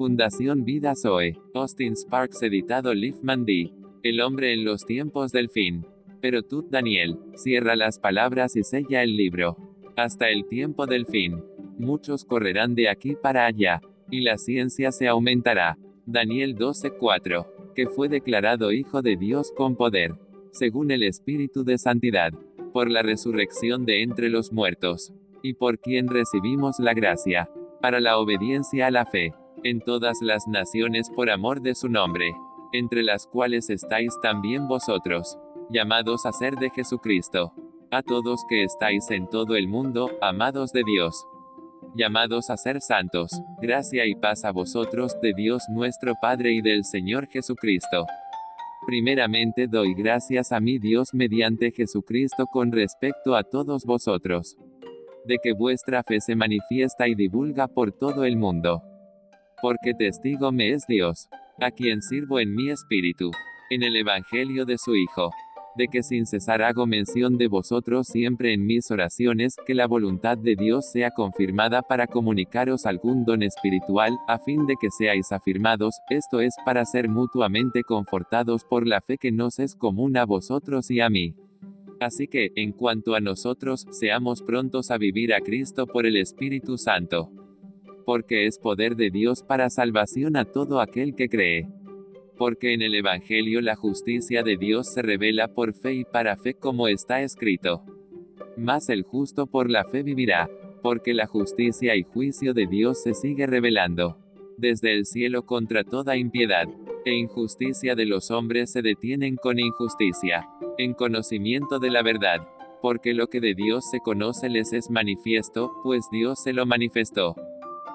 Fundación Vida Zoe. Austin Sparks editado Liefman D. El hombre en los tiempos del fin. Pero tú, Daniel, cierra las palabras y sella el libro. Hasta el tiempo del fin. Muchos correrán de aquí para allá, y la ciencia se aumentará. Daniel 12:4. Que fue declarado Hijo de Dios con poder, según el Espíritu de Santidad, por la resurrección de entre los muertos, y por quien recibimos la gracia, para la obediencia a la fe, en todas las naciones por amor de su nombre, entre las cuales estáis también vosotros, llamados a ser de Jesucristo. A todos que estáis en todo el mundo, amados de Dios, llamados a ser santos, gracia y paz a vosotros de Dios nuestro Padre y del Señor Jesucristo. Primeramente doy gracias a mi Dios mediante Jesucristo con respecto a todos vosotros, de que vuestra fe se manifiesta y divulga por todo el mundo. Porque testigo me es Dios, a quien sirvo en mi espíritu, en el Evangelio de su Hijo de que sin cesar hago mención de vosotros siempre en mis oraciones, que la voluntad de Dios sea confirmada para comunicaros algún don espiritual, a fin de que seáis afirmados, esto es, para ser mutuamente confortados por la fe que nos es común a vosotros y a mí. Así que, en cuanto a nosotros, seamos prontos a vivir a Cristo por el Espíritu Santo. Porque es poder de Dios para salvación a todo aquel que cree porque en el Evangelio la justicia de Dios se revela por fe y para fe como está escrito. Mas el justo por la fe vivirá, porque la justicia y juicio de Dios se sigue revelando. Desde el cielo contra toda impiedad e injusticia de los hombres se detienen con injusticia, en conocimiento de la verdad, porque lo que de Dios se conoce les es manifiesto, pues Dios se lo manifestó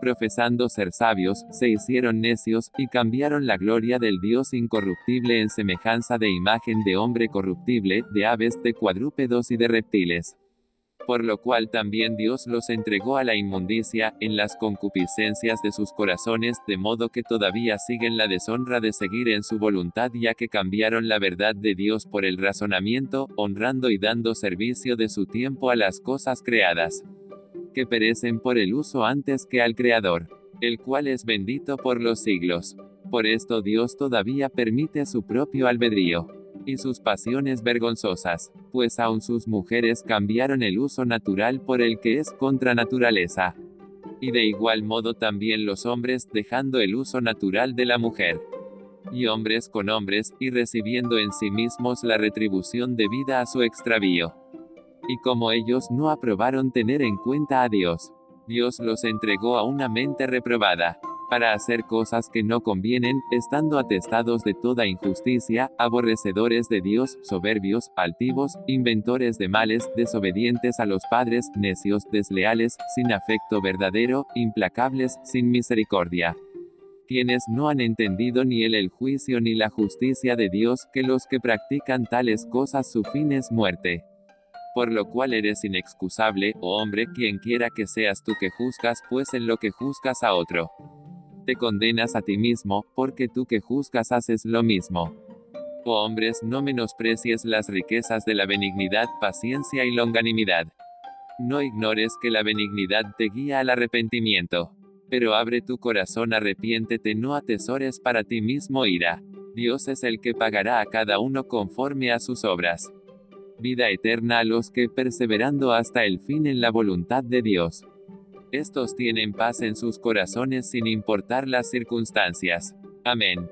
profesando ser sabios, se hicieron necios, y cambiaron la gloria del Dios incorruptible en semejanza de imagen de hombre corruptible, de aves, de cuadrúpedos y de reptiles. Por lo cual también Dios los entregó a la inmundicia, en las concupiscencias de sus corazones, de modo que todavía siguen la deshonra de seguir en su voluntad ya que cambiaron la verdad de Dios por el razonamiento, honrando y dando servicio de su tiempo a las cosas creadas que perecen por el uso antes que al Creador, el cual es bendito por los siglos. Por esto Dios todavía permite su propio albedrío y sus pasiones vergonzosas, pues aun sus mujeres cambiaron el uso natural por el que es contra naturaleza. Y de igual modo también los hombres, dejando el uso natural de la mujer. Y hombres con hombres, y recibiendo en sí mismos la retribución debida a su extravío. Y como ellos no aprobaron tener en cuenta a Dios, Dios los entregó a una mente reprobada, para hacer cosas que no convienen, estando atestados de toda injusticia, aborrecedores de Dios, soberbios, altivos, inventores de males, desobedientes a los padres, necios, desleales, sin afecto verdadero, implacables, sin misericordia. Quienes no han entendido ni el, el juicio ni la justicia de Dios, que los que practican tales cosas su fin es muerte por lo cual eres inexcusable, oh hombre, quien quiera que seas tú que juzgas, pues en lo que juzgas a otro. Te condenas a ti mismo, porque tú que juzgas haces lo mismo. Oh hombres, no menosprecies las riquezas de la benignidad, paciencia y longanimidad. No ignores que la benignidad te guía al arrepentimiento. Pero abre tu corazón, arrepiéntete, no atesores para ti mismo ira. Dios es el que pagará a cada uno conforme a sus obras vida eterna a los que perseverando hasta el fin en la voluntad de Dios. Estos tienen paz en sus corazones sin importar las circunstancias. Amén.